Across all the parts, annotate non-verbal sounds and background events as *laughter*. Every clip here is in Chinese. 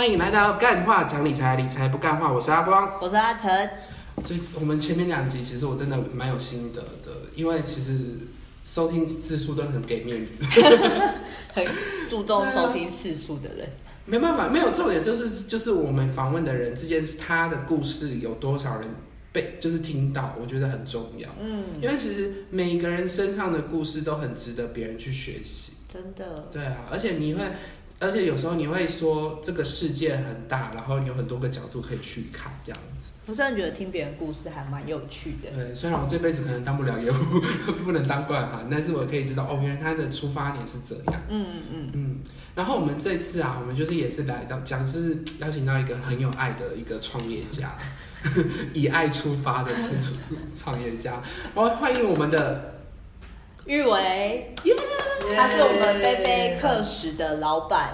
欢迎来到干话讲理财，理财不干话，我是阿光。我是阿成，最我们前面两集其实我真的蛮有心得的，因为其实收听次数都很给面子，很注重收听次数的人。没办法，没有重点就是就是我们访问的人之间他的故事有多少人被就是听到，我觉得很重要。嗯，因为其实每个人身上的故事都很值得别人去学习。真的，对啊，而且你会，而且有时候你会说这个世界很大，然后你有很多个角度可以去看这样子。我真的觉得听别人故事还蛮有趣的。对，虽然我这辈子可能当不了业务，*laughs* 不能当惯行，但是我可以知道哦，原来他的出发点是这样。嗯嗯嗯，嗯，然后我们这次啊，我们就是也是来到讲是邀请到一个很有爱的一个创业家，*laughs* 以爱出发的这种创业家，我欢迎我们的玉维，他是我们贝贝课时的老板，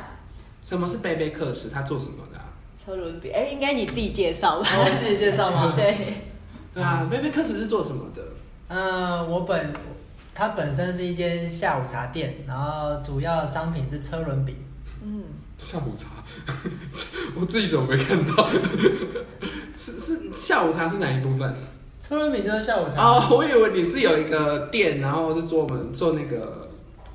什么是贝贝克时，他做什么的、啊？车轮饼。哎，应该你自己介绍吧？我自己介绍吗？*laughs* 对，*laughs* 对啊，贝贝克时是做什么的？嗯，我本它本身是一间下午茶店，然后主要商品是车轮饼。嗯，下午茶，*laughs* 我自己怎么没看到？是是下午茶是哪一部分？车轮饼就是下午茶。哦，我以为你是有一个店，然后是做我们做那个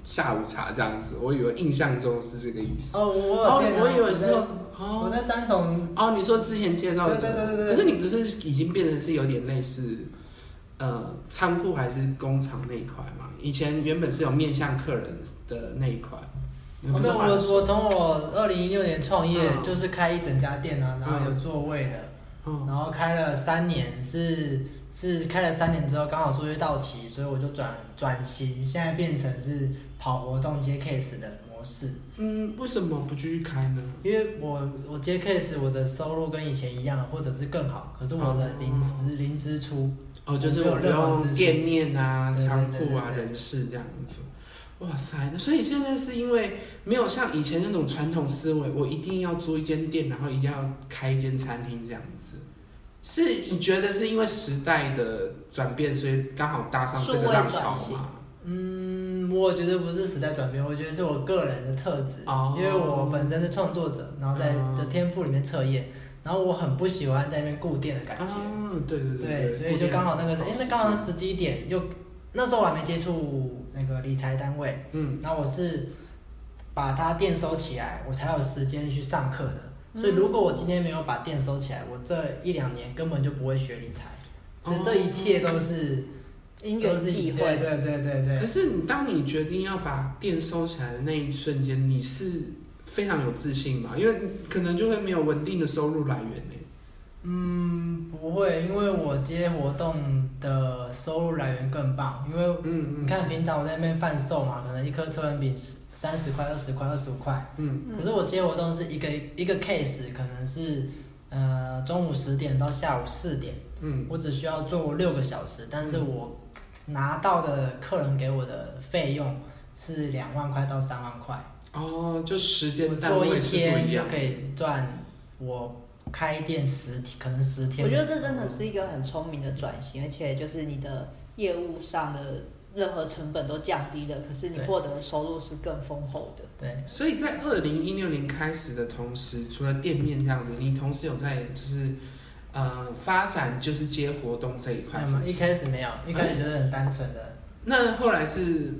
下午茶这样子，我以为印象中是这个意思。哦，我我哦有店啊我以为是我在哦我在三重。哦，你说之前介绍的，对对对对对可是你不是已经变成是有点类似呃仓库还是工厂那一块嘛？以前原本是有面向客人的那一块。你我我我从我二零一六年创业，嗯就是开一整家店啊，然后有座位的，嗯然后开了三年，是是开了三年之后刚好租约到期，所以我就转转型，现在变成是跑活动接 case 的模式。嗯，为什么不继续开呢？因为我我接 case 我的收入跟以前一样，或者是更好，可是我的零支零支出，哦，就是我用店面啊、仓库啊、人事这样子。哇塞，那所以现在是因为没有像以前那种传统思维，我一定要租一间店，然后一定要开一间餐厅这样子。是你觉得是因为时代的转变，所以刚好搭上这个浪潮吗？嗯，我觉得不是时代转变，我觉得是我个人的特质，哦因为我本身是创作者，然后在哦的天赋里面测验，然后我很不喜欢在那边固定的感觉，啊，对对对，所以就刚好那个，哎，那刚好时机点又那时候我还没接触那个理财单位，嗯然后我是把它店收起来，我才有时间去上课的。嗯所以如果我今天没有把店收起来，我这一两年根本就不会学理财。所以这一切都是因是际会。对对对对对。可是你当你决定要把店收起来的那一瞬间，你是非常有自信嘛？因为可能就会没有稳定的收入来源呢。嗯，不会，因为我接活动的收入来源更棒。因为你看平常我在那边贩售嘛，可能一颗车轮饼三十块、二十块、二十五块。嗯。可是我接活动是一个一个 case，可能是呃中午十点到下午四点，嗯。我只需要做六个小时，但是我拿到的客人给我的费用是两万块到三万块，哦，就时间单做一天就可以赚我开店十天，可能十天。我觉得这真的是一个很聪明的转型，而且就是你的业务上的任何成本都降低了，可是你获得的收入是更丰厚的。对。所以在二零一六年开始的同时，除了店面这样子，你同时有在就是呃发展就是接活动这一块吗？一开始没有，一开始就是很单纯的，那后来是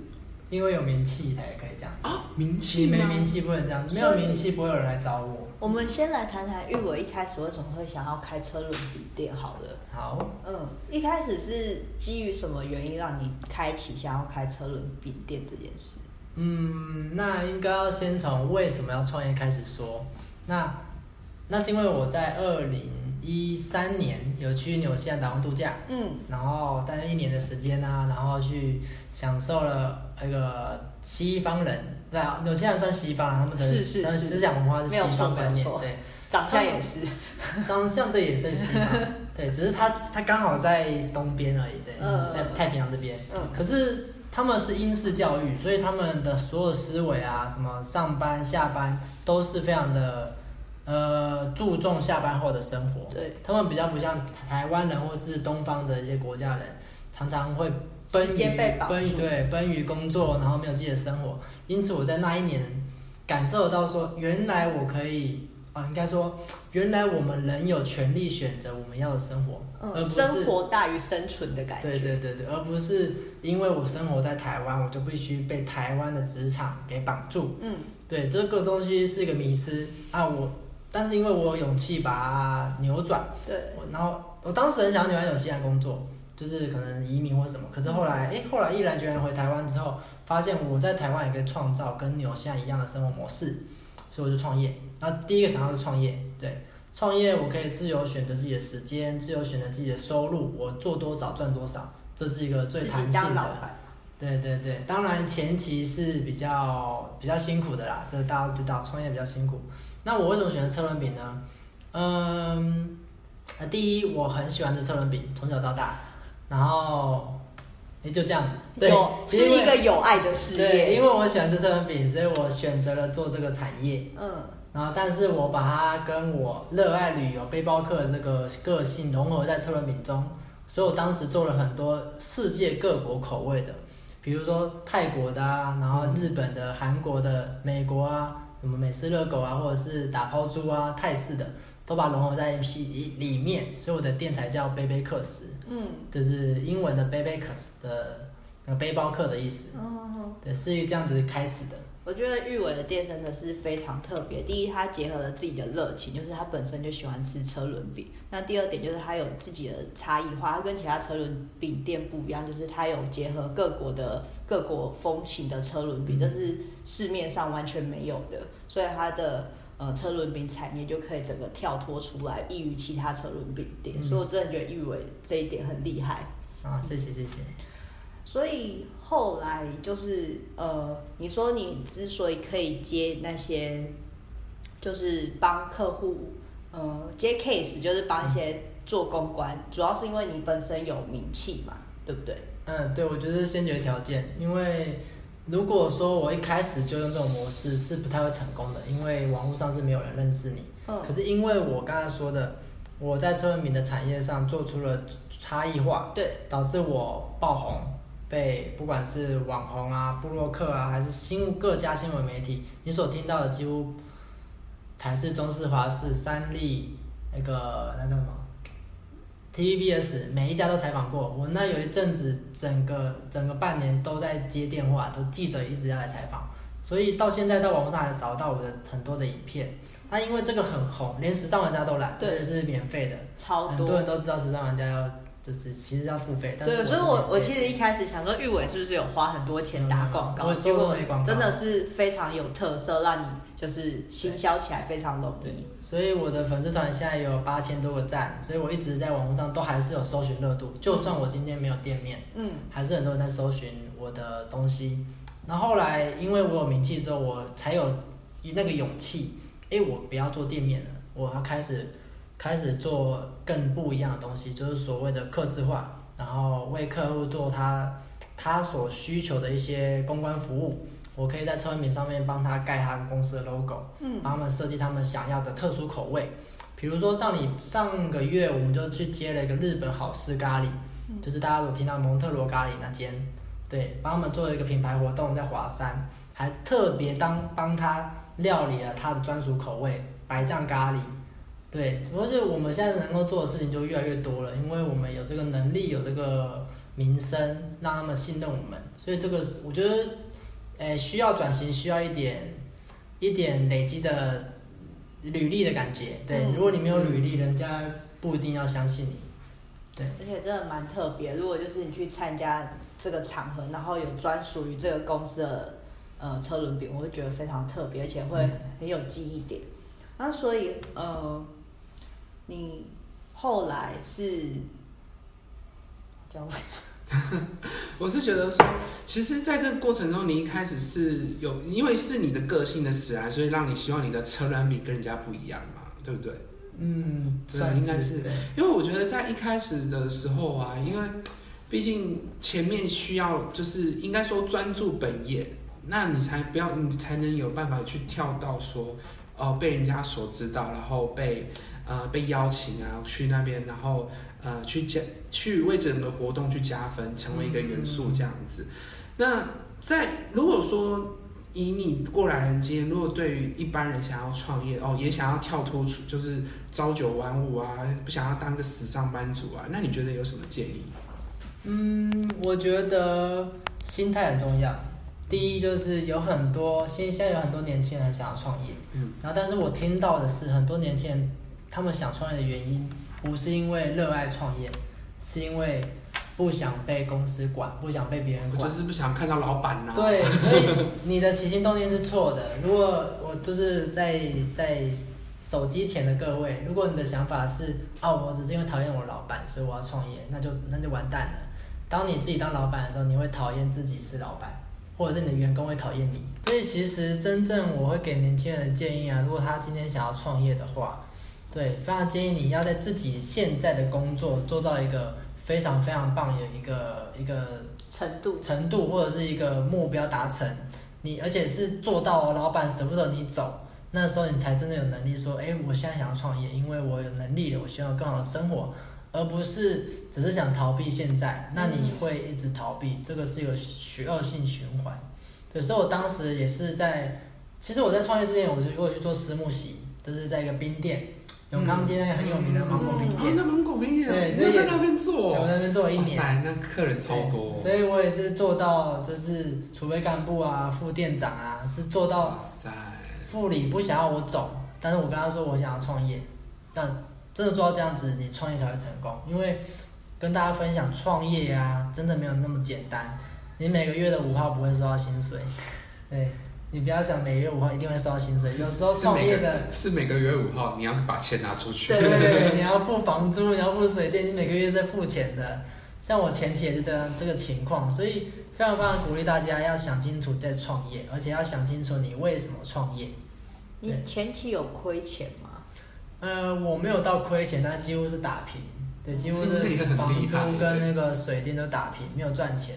因为有名气才可以这样子。啊名气没名气不能这样，没有名气不会有人来找我。我们先来谈谈玉我一开始为什么会想要开车轮饼店好了。好，嗯，一开始是基于什么原因让你开启想要开车轮饼店这件事？嗯，那应该要先从为什么要创业开始说。那那是因为我在二零一三年有去纽西兰打工度假，嗯，然后待了一年的时间啊，然后去享受了那个西方人，对啊，有些人算西方，他们的是是是思想文化是西方观念，对，长相也是。长相对也是西方，*laughs* 对，只是他他刚好在东边而已，对，嗯在太平洋这边。嗯可是他们是英式教育，所以他们的所有思维啊，什么上班下班都是非常的呃注重下班后的生活。对，他们比较不像台湾人或者是东方的一些国家人，常常会奔时于间被绑奔于对奔于工作，然后没有自己的生活。因此我在那一年感受到说，原来我可以啊，应该说，原来我们人有权利选择我们要的生活，而嗯，不是生活大于生存的感觉。对对对对，而不是因为我生活在台湾，我就必须被台湾的职场给绑住。嗯对，这个东西是一个迷失啊。我，但是因为我有勇气把它扭转，对，我然后我当时很想要留在纽西兰工作，就是可能移民或什么。可是后来，哎，后来毅然决然回台湾之后，发现我在台湾也可以创造跟纽西兰一样的生活模式，所以我就创业。然后第一个想到是创业，对，创业我可以自由选择自己的时间，自由选择自己的收入，我做多少赚多少，这是一个最自弹性的。对对对，当然前期是比较比较辛苦的啦，这大家都知道，创业比较辛苦。那我为什么选择车轮饼呢？嗯，呃，第一我很喜欢吃车轮饼，从小到大，然后也就这样子。对，有是一个有爱的事对，因为我喜欢吃车轮饼，所以我选择了做这个产业。嗯。然后，但是我把它跟我热爱旅游、背包客的这个个性融合在车轮饼中，所以我当时做了很多世界各国口味的，比如说泰国的啊，然后日本的、韩国的、美国啊，什么美式热狗啊，或者是打抛猪啊、泰式的，都把它融合在一批里面，所以我的店才叫背背客食，嗯就是英文的 babycus 的那个背包客的意思，哦，对，是这样子开始的。我觉得玉伟的店真的是非常特别。第一，他结合了自己的热情，就是他本身就喜欢吃车轮饼。那第二点就是他有自己的差异化，他跟其他车轮饼店不一样，就是他有结合各国的各国风情的车轮饼，这是市面上完全没有的，所以他的。呃，车轮饼产业就可以整个跳脱出来，异于其他车轮饼店，嗯所以我真的觉得玉伟这一点很厉害。啊，谢谢谢谢。所以后来就是呃，你说你之所以可以接那些，就是帮客户呃接 case，就是帮一些做公关，主要是因为你本身有名气嘛，对不对？嗯，对，我觉得是先决条件，因为如果说我一开始就用这种模式，是不太会成功的，因为网络上是没有人认识你。嗯。可是因为我刚才说的，我在车文明的产业上做出了差异化，对，导致我爆红，被不管是网红啊、布洛克啊，还是新各家新闻媒体，你所听到的几乎台视、中视、华视、三立那个那叫什么 TVBS，每一家都采访过。我那有一阵子，整个整个半年都在接电话，都记者一直要来采访，所以到现在到网络上还找到我的很多的影片。那因为这个很红，连时尚玩家都来，对是免费的，超很多人。都知道时尚玩家要就是其实要付费，对，所以我我其实一开始想说，玉伟是不是有花很多钱打广告？嗯我收都结果没广告真的是非常有特色，让你就是行销起来非常容易。所以我的粉丝团现在有八千多个赞，所以我一直在网络上都还是有搜寻热度，就算我今天没有店面，嗯还是很多人在搜寻我的东西。然后后来因为我有名气之后，我才有那个勇气，诶，我不要做店面了，我要开始开始做更不一样的东西，就是所谓的客制化，然后为客户做他他所需求的一些公关服务。我可以在车轮饼上面帮他盖他们公司的 logo，嗯帮他们设计他们想要的特殊口味。比如说上你上个月我们就去接了一个日本好事咖喱，就是大家有听到蒙特罗咖喱那间，对，帮他们做了一个品牌活动在华山，还特别当帮他料理了他的专属口味白酱咖喱。对，只不过是我们现在能够做的事情就越来越多了，因为我们有这个能力，有这个名声，让他们信任我们，所以这个是我觉得，诶，需要转型，需要一点一点累积的履历的感觉。对，嗯如果你没有履历，人家不一定要相信你。对，而且真的蛮特别。如果就是你去参加这个场合，然后有专属于这个公司的呃车轮饼，我会觉得非常特别，而且会嗯很有记忆点。那所以呃，你后来是 *laughs* 我是觉得说，其实在这个过程中，你一开始是有，因为是你的个性的使然，所以让你希望你的车轮比跟人家不一样嘛，对不对？嗯，对应该是。因为我觉得在一开始的时候啊，因为毕竟前面需要就是应该说专注本业，那你才不要你才能有办法去跳到说哦被人家所知道，然后被呃被邀请啊去那边，然后呃去加去为整个活动去加分，成为一个元素这样子。那在如果说以你过来人经验，如果对于一般人想要创业哦，也想要跳脱出就是朝九晚五啊，不想要当个死上班族啊，那你觉得有什么建议？嗯，我觉得心态很重要。第一就是有很多现现在有很多年轻人想要创业，嗯，然后但是我听到的是很多年轻人他们想创业的原因不是因为热爱创业，是因为不想被公司管，不想被别人管我就。是不想看到老板呐、对，所以你的起心动念是错的。*laughs* 如果我就是在在手机前的各位，如果你的想法是啊，我只是因为讨厌我老板，所以我要创业，那就那就完蛋了。当你自己当老板的时候，你会讨厌自己是老板，或者是你的员工会讨厌你。所以其实真正我会给年轻人的建议啊，如果他今天想要创业的话，对，非常建议你要在自己现在的工作做到一个非常非常棒的一个一个程度，程度或者是一个目标达成，你而且是做到老板舍不得你走，那时候你才真的有能力说，哎，我现在想要创业，因为我有能力了，我需要更好的生活，而不是只是想逃避现在，那你会一直逃避，这个是一个循恶性循环。对，所以我当时也是在，其实我在创业之前，我就我去做私募洗，就是在一个冰店，永康街那个很有名的芒果冰哦，店，那芒果冰对店，所以在那边做，我在那边做了一年。塞，那客人超多，所以我也是做到，就是储备干部啊、副店长啊，是做到，副理不想要我走，但是我跟他说我想要创业，那真的做到这样子，你创业才会成功。因为跟大家分享创业啊，真的没有那么简单。你每个月的五号不会收到薪水，对你不要想每个月五号一定会收到薪水，有时候是每个创业的。是每个月五号你要把钱拿出去，对对对，你要付房租，你要付水电，你每个月是在付钱的。像我前期也是这样这个情况，所以非常非常鼓励大家要想清楚再创业，而且要想清楚你为什么创业。你前期有亏钱吗？呃，我没有到亏钱，但几乎是打平，对，几乎是房租跟那个水电都打平，没有赚钱。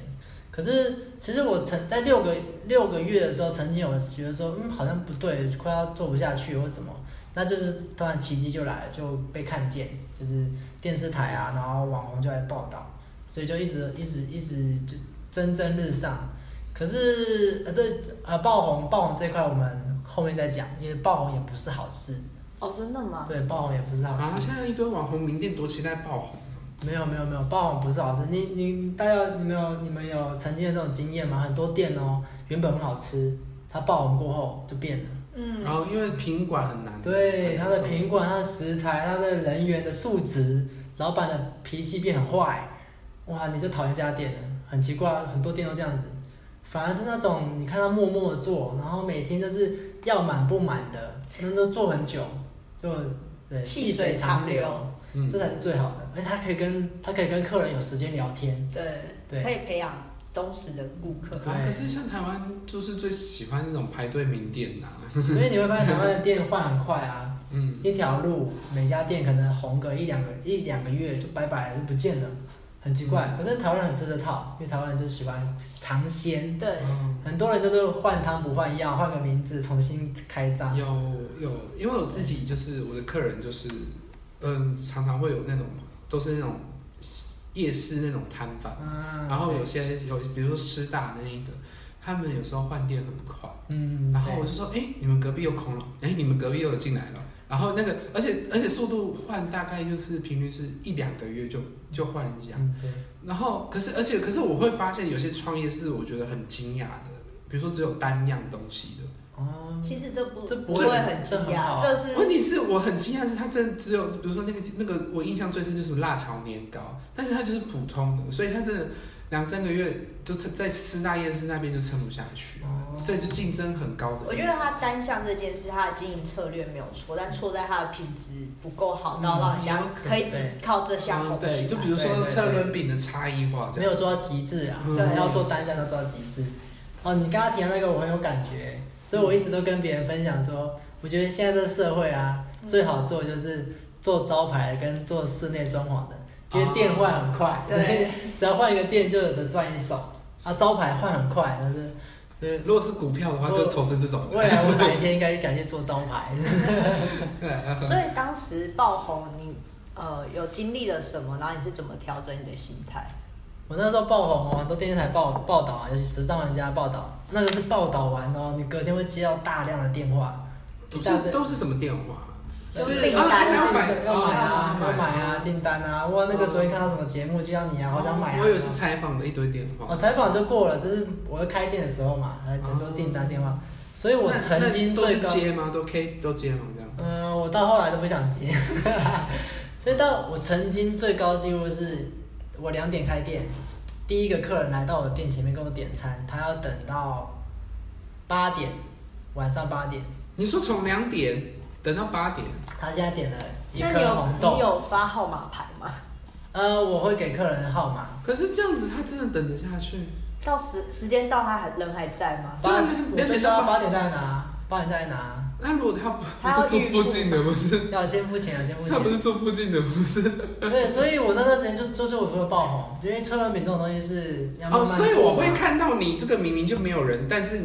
可是其实我曾在六个六个月的时候，曾经有觉得说，嗯，好像不对，快要做不下去或什么，那就是突然奇迹就来了，就被看见，就是电视台啊，然后网红就来报道，所以就一直一直一直就蒸蒸日上。可是呃这呃爆红爆红这一块我们后面再讲，因为爆红也不是好事。哦，真的吗？对，爆红也不是好事啊，事。现在一堆网红名店多期待爆红，没有没有没有，爆红不是好事。你你大家你们有你们有曾经的这种经验吗？很多店哦，原本很好吃，它爆红过后就变了。嗯，然后因为品管很难，对，它的品管、它的食材、它的人员的素质，老板的脾气变很坏，哇，你就讨厌这家店了。很奇怪，很多店都这样子。反而是那种你看他默默的做，然后每天就是要满不满的，那都做很久，就对细水长流，嗯。这才是最好的。而且他可以跟他可以跟客人有时间聊天，对，对。可以培养忠实的顾客。啊，可是像台湾就是最喜欢那种排队名店呐、所以你会发现台湾的店换很快啊，嗯，一条路每家店可能红个一两个一两个月就拜拜了，就不见了，很奇怪。可是台湾人很吃这套，因为台湾人就喜欢尝鲜，对，很多人就是换汤不换药，换个名字重新开张。有有，因为我自己就是我的客人就是，嗯，常常会有那种都是那种夜市那种摊贩，嗯，然后有些有比如说师大的那个，他们有时候换店很快，嗯，然后我就说，哎、你们隔壁又空了，哎、你们隔壁又有进来了。然后那个，而且而且速度换大概就是频率是一两个月就就换一下，嗯对，然后，可是，而且，可是我会发现有些创业是我觉得很惊讶的，比如说只有单样东西的。哦，其实这不这不会很惊这很好讶，这是问题是我很惊讶，是它真的只有，比如说那个那个，我印象最深就是辣炒年糕，但是它就是普通的，所以它真的两三个月就撑在师大夜市那边就撑不下去啊哦，这就竞争很高的。我觉得它单向这件事，它的经营策略没有错，但错在它的品质不够好，到让人家可以只靠这项啊，红起来。对，就比如说车轮饼的差异化。没有做到极致啊，嗯对，要做单向要做到极致。哦，你刚刚提的那个我很有感觉，所以我一直都跟别人分享说，我觉得现在这个社会啊，嗯最好做就是做招牌跟做室内装潢的，因为哦店换很快，对所以 *laughs* 只要换一个店就有的赚一手啊，招牌换很快，但是所以如果是股票的话，就投资这种。未来 *laughs* 我哪一天应该感谢做招牌。所以当时爆红，你呃有经历了什么？然后你是怎么调整你的心态？我那时候爆红哦，很多电视台报报道啊，尤其时尚玩家报道，那个是报道完哦，你隔天会接到大量的电话，都是都是什么电话？都是啊，订单要买要买啊，哦要买啊，订单啊，哇，那个昨天看到什么节目就要你啊，好想买啊。我以为是采访的一堆电话我。采访就过了，就是我在开店的时候嘛，还很多订单电话，所以我曾经都是最高，接吗？都 K 都接吗？这样？嗯，我到后来都不想接，*laughs* 所以到我曾经最高纪录是，我两点开店，第一个客人来到我的店前面跟我点餐，他要等到八点，晚上八点，你说从两点等到八点，他现在点了一那你有颗红你豆，有发号码牌吗？呃，我会给客人号码，可是这样子他真的等得下去？到时时间到，他还人还在吗？八，对啊我两点到八他八点再拿，八点再拿，那如果他不他是住附近的，不是？要先付钱啊，先付钱。他不是住附近的，不是？对，所以我那段时间就就是我说的爆红，因为车轮饼这种东西是要慢哦，所以我会看到你这个明明就没有人，但是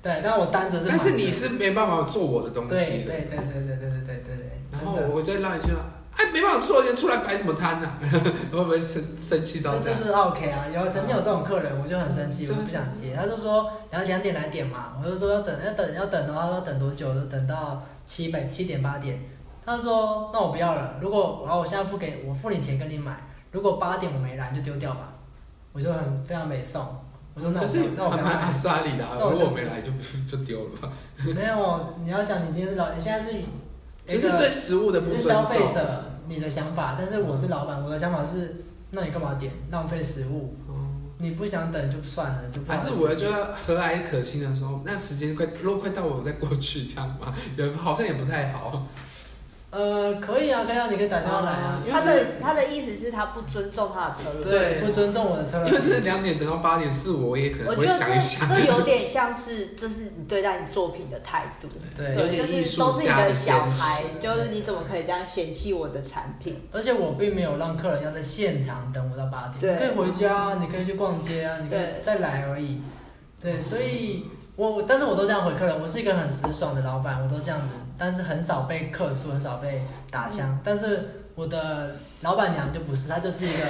对，但我单子是但是你是没办法做我的东西对的。对对对对对对对对对对，然后我再让一句，哎，没办法做，你出来摆什么摊呐？*laughs* 会不会生生气到这样？这就是 OK 啊，有曾经有这种客人，我就很生气，嗯我就不想接。他就说然后两点来点嘛，我就说要等要等要等的话，要等多久？就等到七百七点八点。他说那我不要了，如果然后我现在付给我付你钱跟你买，如果八点我没来你就丢掉吧。我就很非常没送，我说那我可是那我不要还蛮阿。莎里的啊，那我就如果没来就 *laughs* 就丢了吧。没有，你要想你今天是老，你现在是其实对食物的不你是尊重。消费者，你的想法，但是我是老板，我的想法是，那你干嘛点浪费食物？哦你不想等就算了，就还是我觉得和蔼可亲的时候，那时间快，如果快到我再过去这样嘛，也好像也不太好。呃，可以啊，可以啊，你可以打电话来啊。他的他的意思是他不尊重他的车轮。对不尊重我的车因为这轮。两点等到八点是我也可能会我觉得这想一想，这有点像是这是你对待你作品的态度。对有点艺就是都是你的小孩，就是你怎么可以这样嫌弃我的产品？而且我并没有让客人要在现场等我到八点，对可以回家，你可以去逛街啊，你可以再来而已。对，所以我我但是我都这样回客人，我是一个很直爽的老板，我都这样子，但是很少被客诉，很少被打枪。但是我的老板娘就不是，她就是一个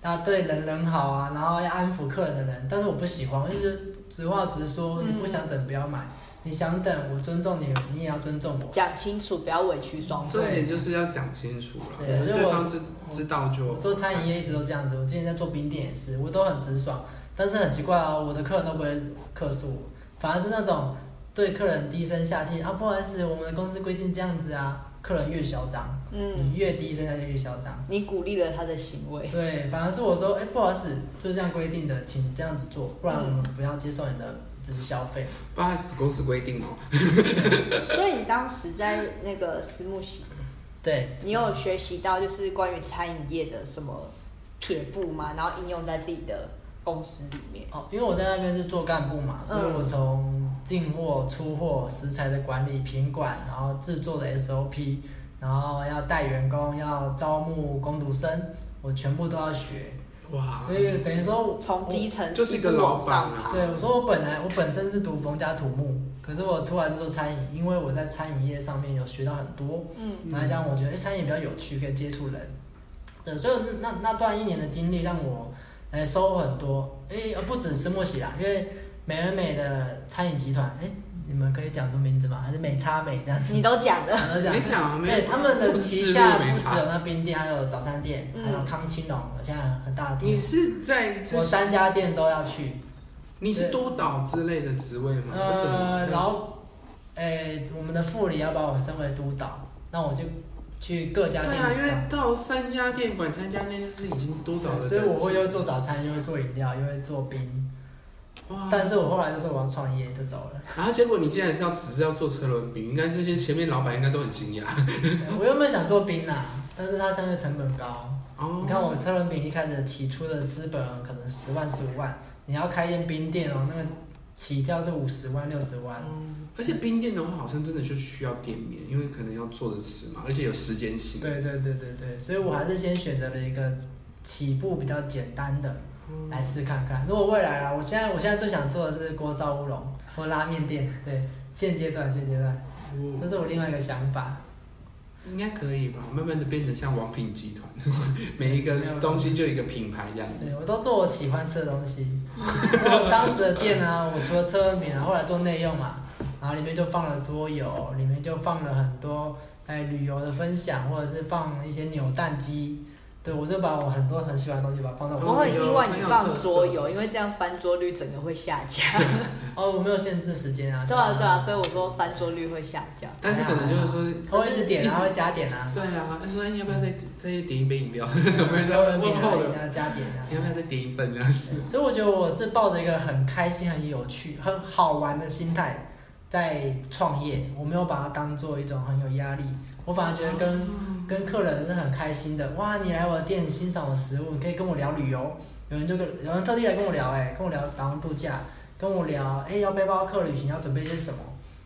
她对人人好啊，然后要安抚客人的人。但是我不喜欢，我就是直话直说，你不想等不要买，你想等我尊重你，你也要尊重我。讲清楚，不要委屈双方重。点就是要讲清楚了，对所以我对方知知道就我做餐饮业一直都这样子，我之前在做冰店也是，我都很直爽，但是很奇怪哦，我的客人都不会客诉我，反而是那种对客人低声下气啊，不好意思，我们的公司规定这样子啊，客人越嚣张，嗯，你越低声下气越嚣张。你鼓励了他的行为。对，反而是我说，哎、不好意思，就是这样规定的，请这样子做，不然我们不要接受你的就是消费。不好意思，公司规定哦。*laughs* 所以你当时在那个私募系，*laughs* 对，你有学习到就是关于餐饮业的什么撇步吗？然后应用在自己的公司里面。哦，因为我在那边是做干部嘛，所以我从进货、出货、食材的管理、品管，然后制作的 SOP，然后要带员工，要招募工读生，我全部都要学。哇，所以等于说，从基层就是一个老板啊。对我说我本来我本身是读逢家土木，可是我出来是做餐饮，因为我在餐饮业上面有学到很多，嗯，然后这样我觉得哎、餐饮比较有趣，可以接触人。对，所以那那段一年的经历让我哎收获很多，哎呃不只是墨喜啦，因为美而美的餐饮集团，哎你们可以讲出名字吗？还是美差美这样子？你都讲了。*laughs* 都讲没讲啊，没对，他们的旗下不只有那冰店，还有早餐店，嗯还有康青龙，现在很大的店，你是在这我三家店都要去。你是督导之类的职位吗？为什么？呃，然后，诶，我们的副理要把我升为督导，那我就去各家店对啊，因为。到三家店管三家店，就是已经督导的等级。所以我会又做早餐，又会做饮料，又会做冰。哇，但是我后来就说我要创业，就走了。然后结果你竟然是要只是要做车轮饼，应该这些前面老板应该都很惊讶。*laughs* 我原本想做冰啊，但是它相对成本高。哦，你看我车轮饼一开始起初的资本可能十万十五万，你要开一间冰店哦，那个起跳是五十万六十万。而且冰店的话，好像真的就需要店面，因为可能要做的迟嘛，而且有时间性。对对对对对，所以我还是先选择了一个起步比较简单的嗯来试看看。如果未来啦，我现在我现在最想做的是锅烧乌龙或拉面店，对，现阶段现阶段，哦这是我另外一个想法。应该可以吧？慢慢的变成像王品集团，*laughs* 每一个东西就一个品牌这样。对，我都做我喜欢吃的东西。所以我当时的店呢，我除了车轮饼啊，后来做内用嘛，然后里面就放了桌游，里面就放了很多哎旅游的分享，或者是放一些扭蛋机。对，我就把我很多很喜欢的东西，把它放到我很意外你放桌游，因为这样翻桌率整个会下降。哦，我没有限制时间啊。*laughs* 对啊，对啊，所以我说翻桌率会下降。但是可能就是说，他会一直点，他会加点啊。对啊，他说要不要再再点一杯饮料？*laughs* 有没有在问后的加点啊？要不要再点一份呢？所以我觉得我是抱着一个很开心、很有趣、很好玩的心态在创业，我没有把它当做一种很有压力。我反而觉得跟跟客人是很开心的，哇！你来我的店欣赏我食物，你可以跟我聊旅游，有人就跟有人特地来跟我聊，哎，跟我聊打工度假，跟我聊，哎，要背包客旅行要准备些什么，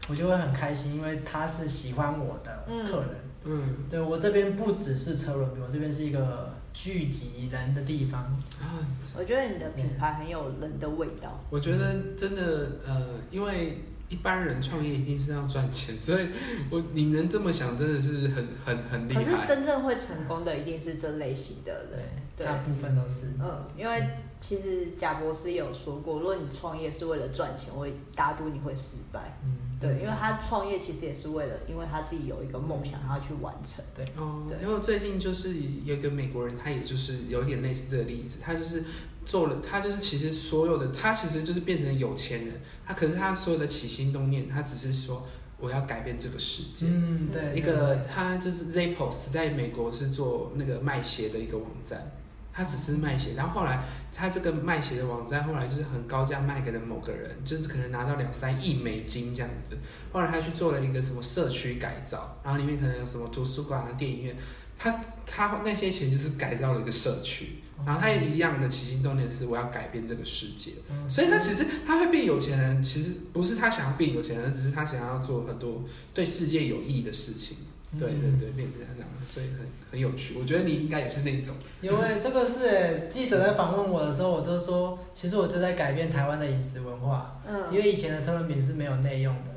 我就会很开心，因为他是喜欢我的客人。嗯，对我这边不只是车轮饼，我这边是一个聚集人的地方。啊，我觉得你的品牌很有人的味道。我觉得真的，呃，因为。一般人创业一定是要赚钱，*laughs* 所以我你能这么想，真的是很很很厉害。可是真正会成功的一定是这类型的人，对，大部分都是。嗯，因为其实贾博士也有说过，如果你创业是为了赚钱，我打赌你会失败。嗯，对，因为他创业其实也是为了，因为他自己有一个梦想，他要去完成。对，哦，因为最近就是有一个美国人，他也就是有点类似这个例子，他就是。做了，他就是其实所有的，他其实就是变成有钱人。他可是他所有的起心动念，他只是说我要改变这个世界。嗯，对。一个他就是 Zappos，在美国是做那个卖鞋的一个网站，他只是卖鞋。然后后来他这个卖鞋的网站后来就是很高价卖给了某个人，就是可能拿到两三亿美金这样子。后来他去做了一个什么社区改造，然后里面可能有什么图书馆啊、电影院，他他那些钱就是改造了一个社区。然后他也一样的起心动念是我要改变这个世界，所以他其实他会变有钱人，其实不是他想要变有钱人，只是他想要做很多对世界有益的事情。对对对，变成这样，所以很很有趣。我觉得你应该也是那种。因为这个是记者在访问我的时候，我都说，其实我就在改变台湾的饮食文化。嗯。因为以前的车轮饼是没有内用的，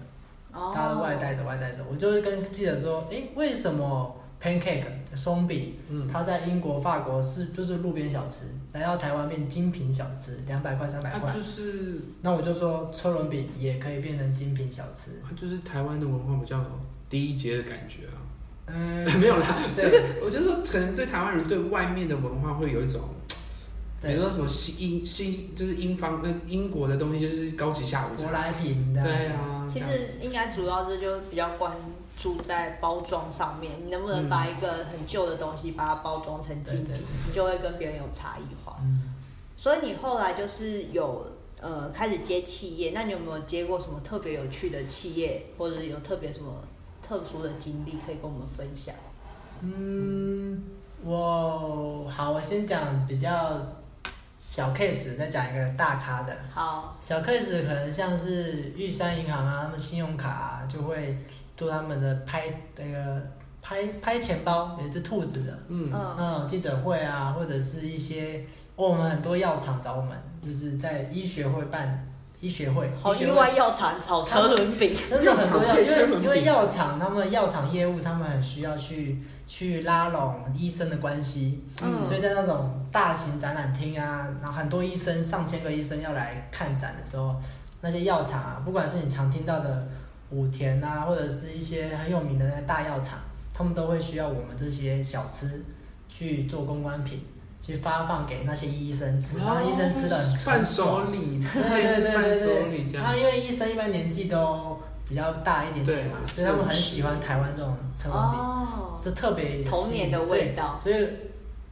大家都外带走外带走。我就会跟记者说，哎，为什么？Pancake 松饼，嗯，它在英国、法国是就是路边小吃，来到台湾变精品小吃，两百块、三百块。就是，那我就说车轮饼也可以变成精品小吃。就是台湾的文化比较第一节的感觉啊。嗯，*laughs* 没有啦，就是我就说，可能对台湾人对外面的文化会有一种，比如说什么西英西，就是英方那英国的东西就是高级下午茶。舶来品的。对啊。其实应该主要是就比较关。注在包装上面，你能不能把一个很旧的东西把它包装成精品，你就会跟别人有差异化。所以你后来就是有呃开始接企业，那你有没有接过什么特别有趣的企业，或者有特别什么特殊的经历可以跟我们分享？嗯，我好，我先讲比较小 case，再讲一个大咖的。好，小 case 可能像是玉山银行啊，他们信用卡就会。做他们的拍那个拍拍钱包，有一只兔子的，嗯，那种记者会啊，或者是一些，我们很多药厂找我们，就是在医学会办医学会，好意外，药厂炒车轮饼，*laughs* 真的很多药，因为因为药厂他们药厂业务，他们很需要去去拉拢医生的关系，嗯，所以在那种大型展览厅啊，然后很多医生上千个医生要来看展的时候，那些药厂啊，不管是你常听到的。武田啊，或者是一些很有名的那些大药厂，他们都会需要我们这些小吃去做公关品，去发放给那些医生吃，然后医生吃的很伴手礼，对对对对对。那因为医生一般年纪都比较大一点点嘛，所以他们很喜欢台湾这种车轮饼，是特别童年的味道。所以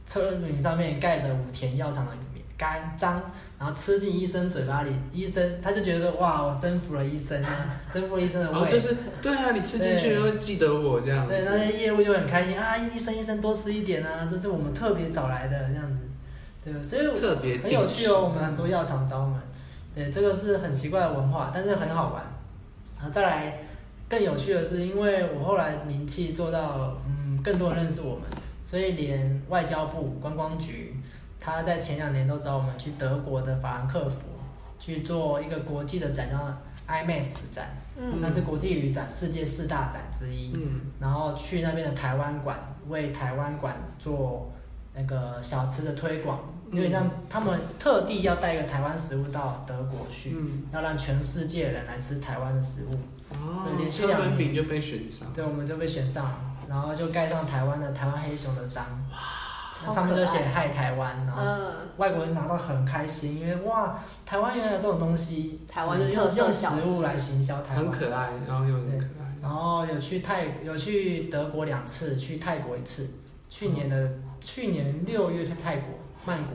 车轮饼上面盖着武田药厂的。干脏，然后吃进医生嘴巴里，医生他就觉得说，哇，我征服了医生啊，征服了医生的胃。哦，就是对啊，你吃进去会记得我这样。对，那些业务就很开心啊，医生医生多吃一点啊，这是我们特别找来的这样子，对所以特别很有趣哦，我们很多药厂找我们，对，这个是很奇怪的文化，但是很好玩。然后再来更有趣的是，因为我后来名气做到，嗯，更多人认识我们，所以连外交部观光局。他在前两年都找我们去德国的法兰克福去做一个国际的展，叫 IMAX 展，嗯那是国际旅展世界四大展之一。嗯然后去那边的台湾馆，为台湾馆做那个小吃的推广，嗯有点像他们特地要带一个台湾食物到德国去，嗯，要让全世界人来吃台湾的食物。哦对连，续车两年轮饼就被选上。对，我们就被选上了，然后就盖上台湾的台湾黑熊的章，超他们就写可爱嗨台湾，然后嗯，外国人拿到很开心，因为哇，台湾原来有这种东西，用用食物来行销台湾，很可爱，然后又很可爱。然后有去泰有去德国两次，去泰国一次。去年的、去年六月去泰国曼谷，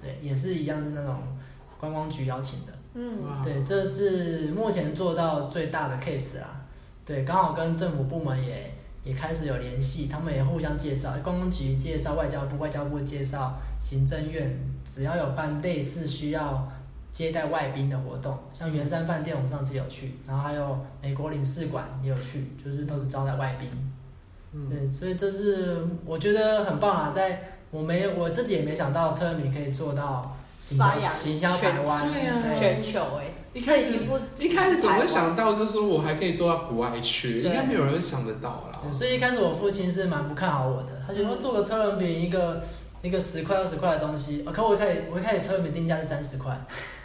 对，也是一样是那种观光局邀请的。嗯，哇，对，这是目前做到最大的 case 啦。对，刚好跟政府部门也也开始有联系，他们也互相介绍，观光局介绍外交部，外交部介绍行政院，只要有办类似需要接待外宾的活动，像圆山饭店我们上次有去，然后还有美国领事馆也有去，就是都是招待外宾。嗯，对，所以这是我觉得很棒啊，在我没我自己也没想到车米可以做到行销行销台湾，对啊全球哎，一开始一开始怎么会想到？就是说我还可以做到国外去？应该没有人想得到啦。对，所以一开始我父亲是蛮不看好我的，他觉得做个车轮饼一个一个十块二十块的东西，呃可我一开始我一开始车轮饼定价是三十块，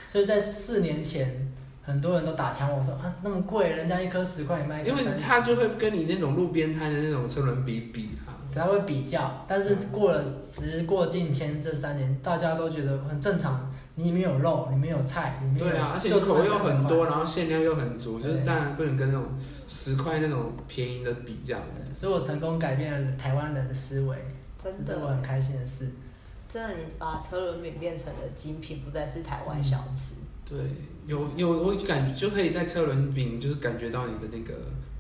所以在四年前很多人都打枪我说啊那么贵，人家一颗十块你卖一因为他就会跟你那种路边摊的那种车轮比比啊。他会比较，但是过了时过境迁这三年，大家都觉得很正常，你里面有肉，里面有菜，里面有对啊，而且就是口味又卖30块很多，然后馅料又很足，就是当然不能跟那种十块那种便宜的比这样的。所以我成功改变了台湾人的思维，真这是我很，开心的事。真的，你把车轮饼变成了精品，不再是台湾小吃。对，有有我感觉就可以在车轮饼就是感觉到你的那个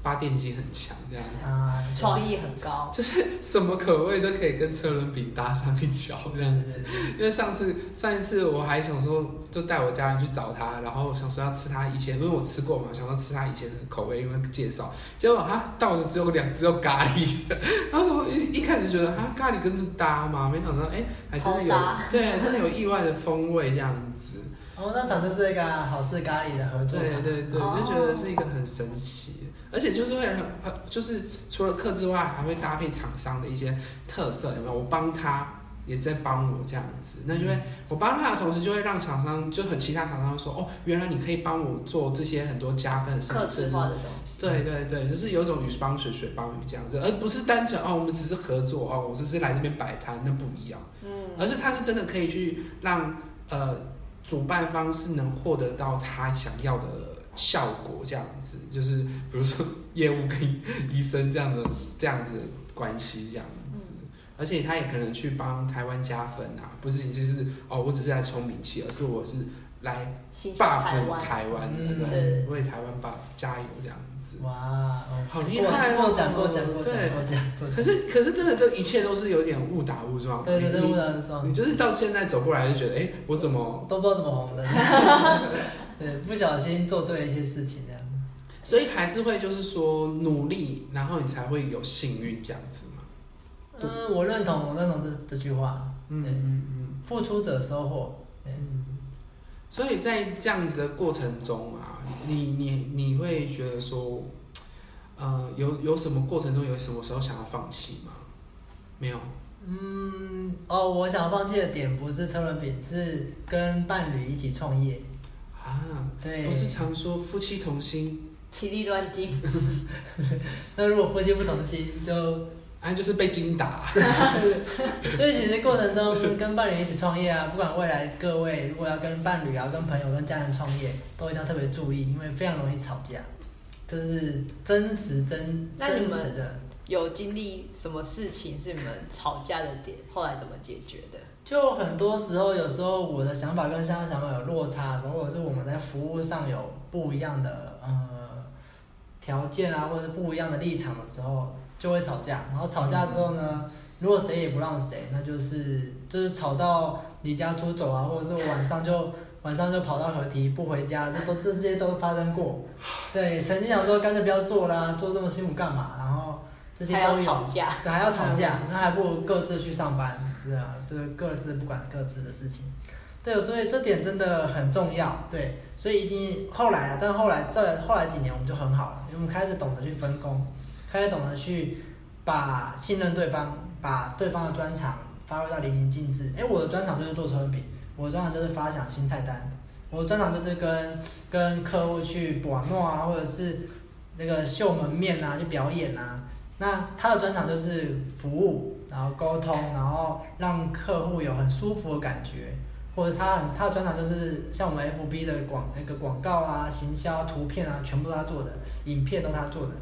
发电机很强这样子。啊，创意很高，就是什么口味都可以跟车轮饼搭上一脚这样子。因为上次上一次我还想说，就带我家人去找他，然后想说要吃他以前，因为我吃过嘛，想说吃他以前的口味，因为介绍，结果他到的只有两只有咖喱，*laughs* 然后我一一开始觉得啊咖喱跟这搭吗？没想到哎、还真的有 *laughs* 对，真的有意外的风味这样子。哦，那场就是一个好事咖喱的合作场。对对对，哦就觉得是一个很神奇，而且就是会很很就是除了客之外，还会搭配厂商的一些特色，有没有？我帮他。也在帮我这样子，那就会我帮他的同时，就会让厂商就很其他厂商说，哦，原来你可以帮我做这些很多加分的事克情，制化的。对对对，就是有种鱼帮水，水帮鱼这样子，而不是单纯哦，我们只是合作哦，我只是来这边摆摊，那不一样。嗯，而是他是真的可以去让呃主办方是能获得到他想要的效果，这样子，就是比如说业务跟医生这样的这样子的关系这样子，而且他也可能去帮台湾加分啊，不是就是哦我只是来冲名气，而是我是来 buff，台湾对，为台湾把加油这样子。哇，哦好厉害哦过讲过讲过讲过讲过讲。可是可是真的都一切都是有点误打误撞，对对对，你误打误撞你，就是到现在走过来就觉得，哎、我怎么？都不知道怎么红的。*laughs* *laughs* *laughs* 对，不小心做对了一些事情，这样。所以还是会就是说努力，然后你才会有幸运这样子嘛。嗯，我认同，我认同这这句话。嗯嗯嗯付出者收获。嗯。所以在这样子的过程中啊，你你你会觉得说，呃，有有什么过程中有什么时候想要放弃吗？没有。嗯，哦，我想放弃的点不是车轮饼，是跟伴侣一起创业。啊，对，不是常说夫妻同心，其利断金，*laughs* 那如果夫妻不同心，就啊，就是被金打。*laughs* 所以其实过程中跟伴侣一起创业啊，不管未来各位如果要跟伴侣啊、跟朋友、跟家人创业，都一定要特别注意，因为非常容易吵架，这是真实真真那你们实的。有经历什么事情是你们吵架的点？后来怎么解决的？就很多时候，有时候我的想法跟现在想法有落差的时候，或者是我们在服务上有不一样的呃条件啊，或者是不一样的立场的时候，就会吵架。然后吵架之后呢，如果谁也不让谁，那就是就是吵到离家出走啊，或者是晚上就晚上就跑到河堤不回家，这都这些都发生过。对，曾经想说干脆不要做啦，做这么辛苦干嘛？然后这些都有。吵架？对，还要吵架，那还不如各自去上班，对啊，就是各自不管各自的事情。对，所以这点真的很重要。对，所以一定后来啊，但后来这后来几年我们就很好了，因为我们开始懂得去分工，开始懂得去把信任对方，把对方的专长发挥到淋漓尽致。哎，我的专长就是做车轮饼，我的专长就是发想新菜单，我的专长就是跟跟客户去玩弄啊，或者是那个秀门面啊，去表演啊。那他的专长就是服务，然后沟通，然后让客户有很舒服的感觉，或者他很他的专长就是像我们 FB 的广那个广告啊、行销、图片啊，全部都他做的，影片都他做的。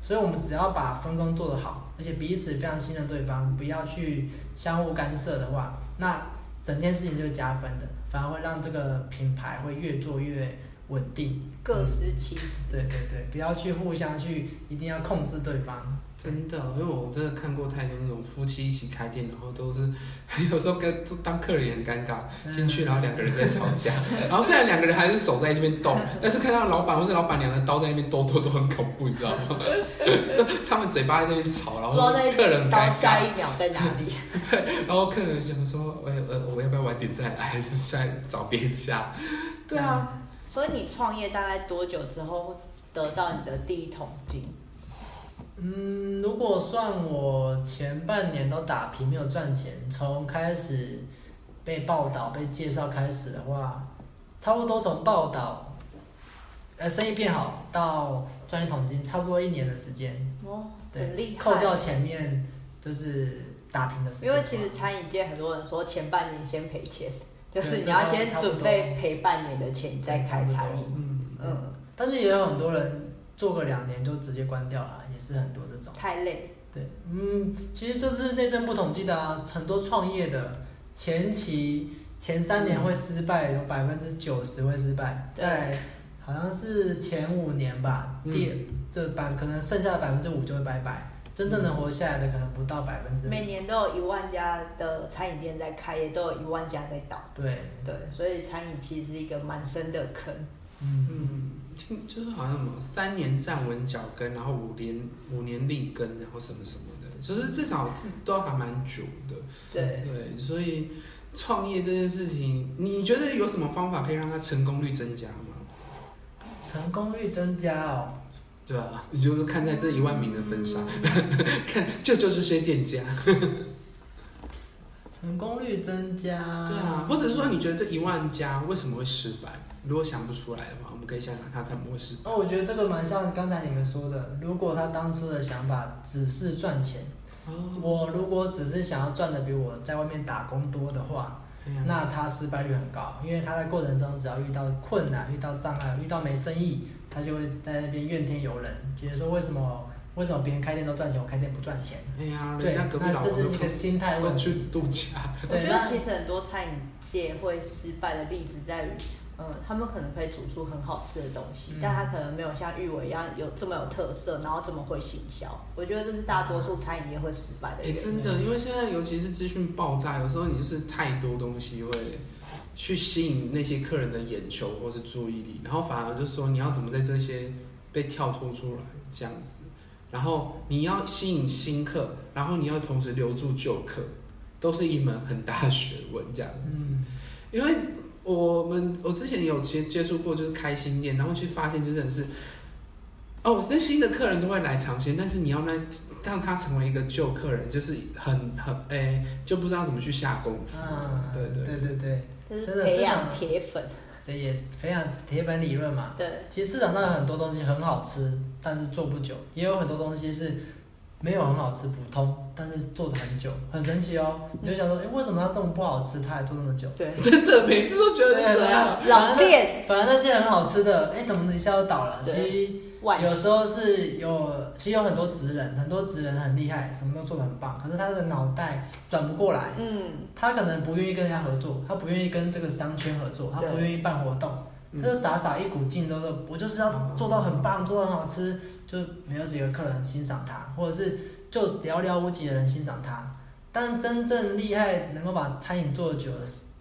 所以我们只要把分工做得好，而且彼此非常信任对方，不要去相互干涉的话，那整件事情就是加分的，反而会让这个品牌会越做越稳定。各司其职。对对对，不要去互相去，一定要控制对方。真的，因为我真的看过太多那种夫妻一起开店，然后都是 *laughs* 有时候跟当客人也很尴尬，进去然后两个人在吵架，然后虽然两个人还是手在那边动，但是看到老板或者老板娘的刀在那边剁剁都很恐怖，你知道吗？*laughs* 他们嘴巴在那边吵，然后客人刀下一秒在哪里？*laughs* 对，然后客人想说，我呃我要不要晚点再来，还是再找别人下？对啊，所以你创业大概多久之后得到你的第一桶金？嗯，如果算我前半年都打平没有赚钱，从开始被报道、被介绍开始的话，差不多从报道，呃，生意变好到赚一桶金，差不多一年的时间。哦，很厉害。扣掉前面就是打平的时间。因为其实餐饮界很多人说前半年先赔钱，就是你要先准备赔半年的钱再开餐饮。嗯嗯。但是也有很多人做个两年就直接关掉了。是很多这种太累，对，嗯，其实这是内政部统计的啊，很多创业的前期前三年会失败，有百分之九十会失败，在好像是前五年吧，第这百可能剩下的百分之五就会拜拜，真正能活下来的可能不到百分之。每年都有一万家的餐饮店在开业，都有一万家在倒。对对，所以餐饮其实是一个蛮深的坑。嗯嗯。就是好像什么三年站稳脚跟，然后五年五年立根，然后什么什么的，就是至少是都还蛮久的。对对，所以创业这件事情，你觉得有什么方法可以让它成功率增加吗？成功率增加哦。对啊，你就是看在这一万名的份上，*laughs* 看救救这些店家。成功率增加。对啊，或者是说你觉得这一万家为什么会失败？如果想不出来的话，我们可以想想他怎么会失败。哦，我觉得这个蛮像刚才你们说的，如果他当初的想法只是赚钱，我如果只是想要赚的比我在外面打工多的话，那他失败率很高，因为他在过程中只要遇到困难、遇到障碍、遇到没生意，他就会在那边怨天尤人，觉得说为什么为什么别人开店都赚钱，我开店不赚钱？哎呀，对，那这是一个心态问题。去度假。我觉得其实很多餐饮界会失败的例子在于。嗯，他们可能可以煮出很好吃的东西，但他可能没有像玉伟一样有这么有特色，然后这么会行销。我觉得这是大多数餐饮业会失败的原因。真的，因为现在尤其是资讯爆炸，有时候你就是太多东西会去吸引那些客人的眼球或是注意力，然后反而就是说你要怎么在这些被跳脱出来这样子，然后你要吸引新客，然后你要同时留住旧客，都是一门很大的学问这样子，因为。我们我之前有接接触过，就是开新店，然后去发现真的是，哦，那新的客人都会来尝鲜，但是你要让让他成为一个旧客人，就是很很诶，就不知道怎么去下功夫。啊，对对对对对，真的培养铁粉。对，也非常铁粉理论嘛。对，其实市场上有很多东西很好吃，但是做不久，也有很多东西是。没有很好吃，普通，但是做的很久，很神奇哦。你就想说，哎，为什么它这么不好吃，它还做那么久？对，*laughs* 真的每次都觉得这样。老店，反而那些很好吃的，哎，怎么一下就倒了？其实有时候是有，其实有很多职人，很多职人很厉害，什么都做的很棒，可是他的脑袋转不过来。嗯。他可能不愿意跟人家合作，他不愿意跟这个商圈合作，他不愿意办活动。他就傻傻一股劲都是，我就是要做到很棒，做到很好吃，就没有几个客人欣赏他，或者是就寥寥无几的人欣赏他。但真正厉害，能够把餐饮做久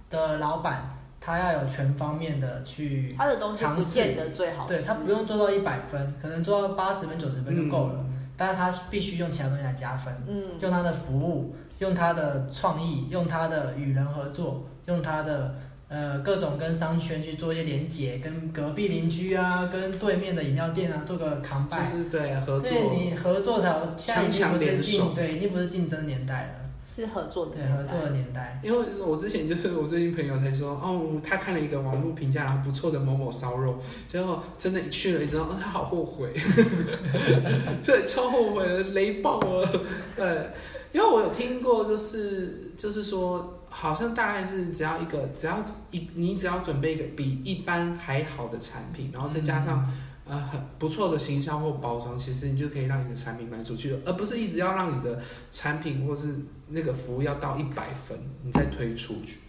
的老板，他要有全方面的去他的东西不见得最好，对他不用做到一百分，可能做到八十分、九十分就够了。但是他必须用其他东西来加分，嗯，用他的服务，用他的创意，用他的与人合作，用他的。呃各种跟商圈去做一些连接，跟隔壁邻居啊，跟对面的饮料店啊做个扛拜。就是对合作对，你合作才有，现在已经不是强强联手竞，对，已经不是竞争年代了，是合作的对，年代，合作的年代。因为我之前就是我最近朋友才说，哦，他看了一个网络评价不错的某某烧肉，结果真的去了一之后，哦，他好后悔，*laughs* 对，超后悔的，雷爆了。对，因为我有听过，就是就是说，好像大概是只要一个，只要一你只要准备一个比一般还好的产品，然后再加上。呃，很不错的行销或包装，其实你就可以让你的产品卖出去，而不是一直要让你的产品或是那个服务要到一百分，你再推出去，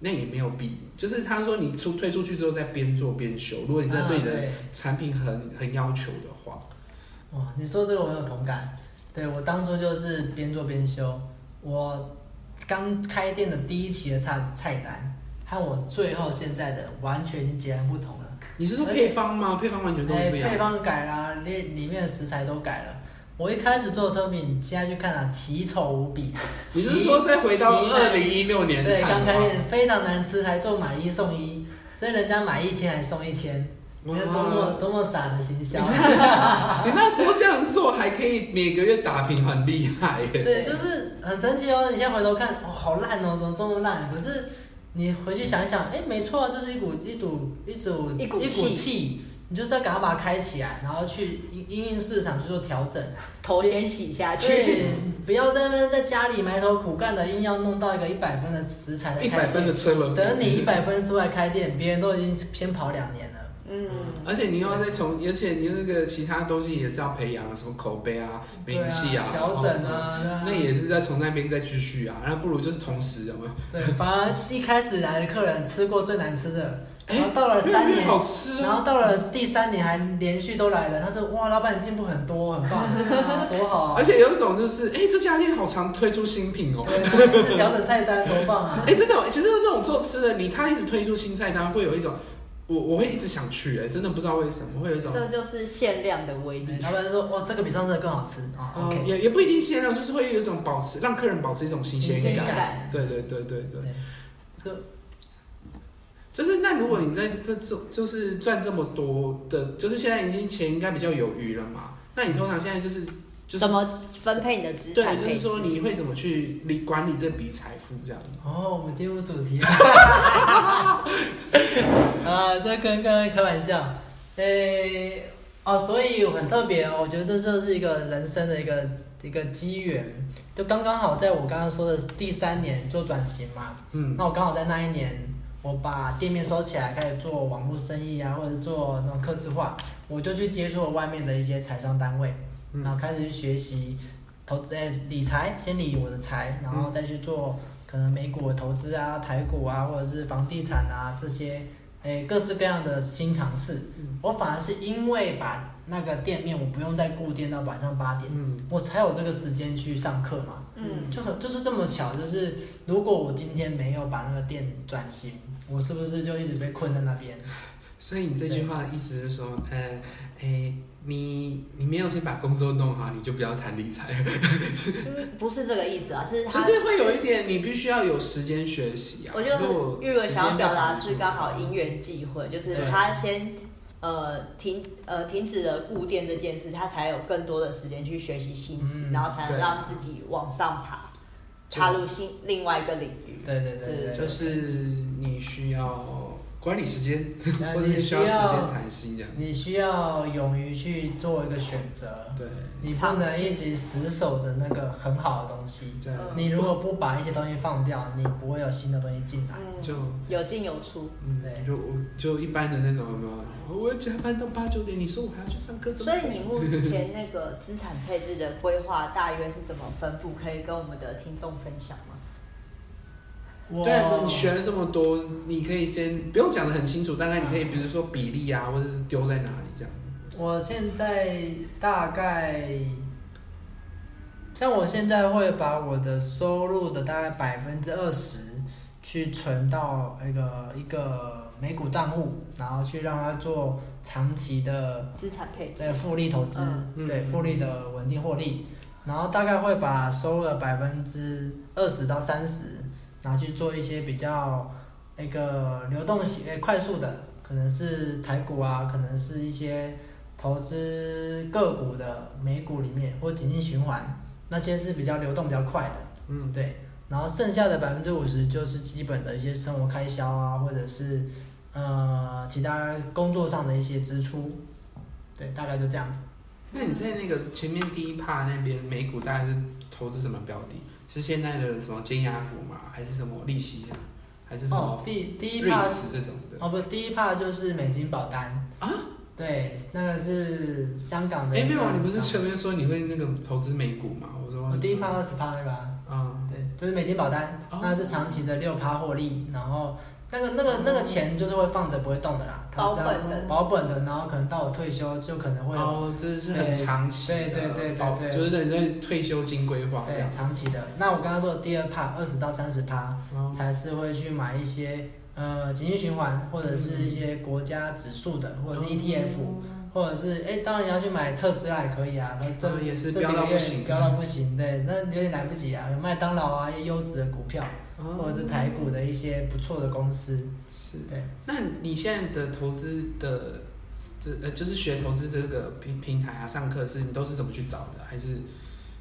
那也没有必。就是他说你出推出去之后再边做边修，如果你真的对你的产品很很要求的话，哇，你说这个我有同感。对我当初就是边做边修，我刚开店的第一期的菜菜单，和我最后现在的完全已经截然不同了。你是说配方吗？配方完全都哎，不一样。配方改啦，里里面的食材都改了。我一开始做车品，现在去看啊，奇丑无比。你是说再回到奇二零一六年对，刚开店非常难吃，还做买一送一，所以人家买一千还送一千，你看多么多么傻的行销。*laughs* 你那时候这样做还可以每个月打平，很厉害耶。对，就是很神奇哦。你现在回头看，哦，好烂哦，怎么这么烂？可是你回去想一想，哎，没错啊，就是一股一股一股一股一气股气，你就是要赶快把它开起来，然后去应应应市场去做调整。头先洗下去，对，不要在那边在家里埋头苦干的，硬要弄到一个一百分的食材一百来开店。分的车轮，等你一百分出来开店，别人都已经先跑两年了。嗯，而且你又要再从，而且你那个其他东西也是要培养啊，什么口碑啊、名气啊、调整啊，那也是在从那边再继续啊，那不如就是同时有没有？对，反而一开始来的客人吃过最难吃的，哎然后到了三年，好吃啊！然后到了第三年还连续都来了，他说哇，老板你进步很多，很棒，啊 *laughs* 多好啊！而且有一种就是，哎，这家店好常推出新品哦。对，一直调整菜单，多棒啊！哎，真的，其实那种做吃的，你他一直推出新菜单，会有一种，我我会一直想去，哎，真的不知道为什么，会有一种，这就是限量的威力对。老板说哇，这个比上次的更好吃啊哦，OK，也也不一定限量，就是会有一种保持，让客人保持一种新鲜感。感对对对对对。对，所以就是那如果你在这做就是赚这么多的，就是现在已经钱应该比较有余了嘛？那你通常现在就是就是怎么分配你的资产对，就？是说你会怎么去理管理这笔财富这样？哦，我们进入主题了。*laughs* 啊，这跟刚刚开玩笑。诶、哦，所以很特别哦，我觉得这就是一个人生的一个一个机缘，就刚刚好在我刚刚说的第三年做转型嘛。嗯，那我刚好在那一年，我把店面收起来，开始做网络生意啊，或者做那种客制化，我就去接触了外面的一些财商单位，嗯然后开始去学习投资，哎、理财，先理我的财，然后再去做可能美股的投资啊、台股啊，或者是房地产啊这些，诶、各式各样的新尝试。嗯我反而是因为把那个店面我不用再固定到晚上八点，嗯，我才有这个时间去上课嘛。嗯，就很就是这么巧，就是如果我今天没有把那个店转型，我是不是就一直被困在那边？所以你这句话的意思是说，呃，哎，你你没有先把工作弄好，你就不要谈理财，嗯 *laughs* 不是这个意思啊，是就是会有一点，你必须要有时间学习啊。我觉得如果玉文想要表达是刚好因缘际会，就是他先呃停呃停止了固定这件事，他才有更多的时间去学习新知，嗯然后才能让自己往上爬，就踏入新另外一个领域。对对对对，就是你需要管理时间，那 *laughs* 或者你需是需要时间要弹性这样。你需要勇于去做一个选择，对你不能一直死守着那个很好的东西。对，嗯你如果不把一些东西放掉，你不会有新的东西进来。嗯，就有进有出。嗯对，就我就一般的那种有没有？我加班到八九点，你说我还要去上课，所以你目前那个资产配置的规划大约是怎么分布？可以跟我们的听众分享吗？我对，啊你学了这么多，你可以先不用讲的很清楚，大概你可以比如说比例啊，或者是丢在哪里这样。我现在大概，像我现在会把我的收入的大概百分之二十去存到那个一个美股账户，然后去让它做长期的资产配置对复利投资，嗯对嗯复利的稳定获利，然后大概会把收入的百分之二十到三十拿去做一些比较那个流动性诶快速的，可能是台股啊，可能是一些投资个股的美股里面或景气循环，那些是比较流动比较快的。嗯，对，然后剩下的百分之五十就是基本的一些生活开销啊，或者是呃其他工作上的一些支出，对，大概就这样子。那你在那个前面第一趴那边美股大概是投资什么标的？是现在的什么金牙股嘛？还是什么利息啊？还是什哦么，第第一瑞驰这种的？哦不，第一 part 就是美金保单啊，对，那个是香港的哎、一个。没有啊，你不是前面说你会那个投资美股吗？我说我第一 part 二十 part 那个、啊，嗯，对，就是美金保单，哦那是长期的六趴获利，然后那个那个那个钱就是会放着不会动的啦，它是要保本的保本的，然后可能到我退休就可能会哦，这是很长期的，对对对对哦对就是等于在退休金规划这对样。长期的。那我刚刚说的第二 part 二十到三十趴哦才是会去买一些呃景气循环或者是一些国家指数的，或者是 ETF，、或者是哎，当然你要去买特斯拉也可以啊，那这哦也是飙到不行飙到不行，对，那有点来不及啊。有麦当劳啊，一些优质的股票，哦或者是台股的一些不错的公司，是。对。那你现在的投资的这呃，就是学投资这个平平台啊，上课是你都是怎么去找的？还是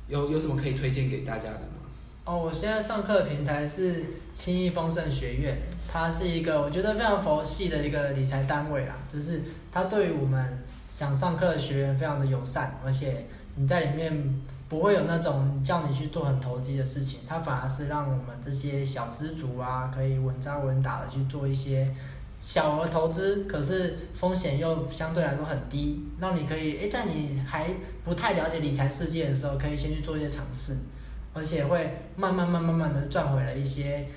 有有什么可以推荐给大家的吗？哦，我现在上课的平台是轻易丰盛学院，它是一个我觉得非常佛系的一个理财单位啦，就是它对于我们想上课的学员非常的友善，而且你在里面不会有那种叫你去做很投机的事情，它反而是让我们这些小资族啊，可以稳扎稳打的去做一些小额投资，可是风险又相对来说很低，让你可以诶，在你还不太了解理财世界的时候，可以先去做一些尝试。而且会慢慢慢慢慢的赚回了一些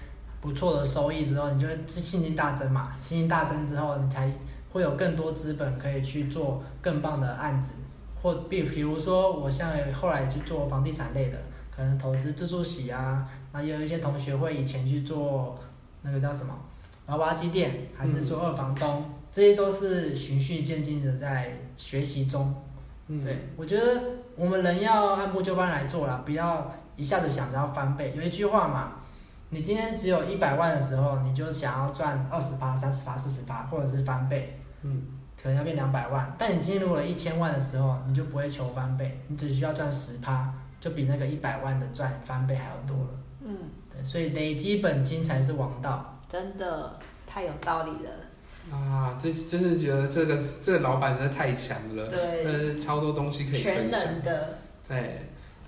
不错的收益之后，你就会信心大增嘛。信心大增之后，你才会有更多资本可以去做更棒的案子，或比比如说我像后来去做房地产类的，可能投资自助洗啊，那也有一些同学会以前去做那个叫什么娃娃机店，还是做二房东，这些都是循序渐进的在学习中。嗯，对，我觉得我们人要按部就班来做啦，不要一下子想着要翻倍。有一句话嘛，你今天只有一百万的时候，你就想要赚二十八、三十八、四十八，或者是翻倍，嗯，可能要变两百万。但你今天如果一千万的时候，你就不会求翻倍，你只需要赚十趴，就比那个一百万的赚翻倍还要多了。嗯，对，所以累积本金才是王道。真的太有道理了。啊，这真的觉得这个这个老板真的太强了，对呃，超多东西可以全分享。能的。对，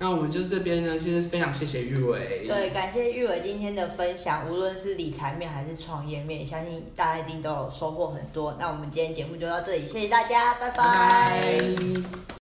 那我们就这边呢，其实非常谢谢玉伟。对，感谢玉伟今天的分享，无论是理财面还是创业面，相信大家一定都有收获很多。那我们今天节目就到这里，谢谢大家，拜拜拜。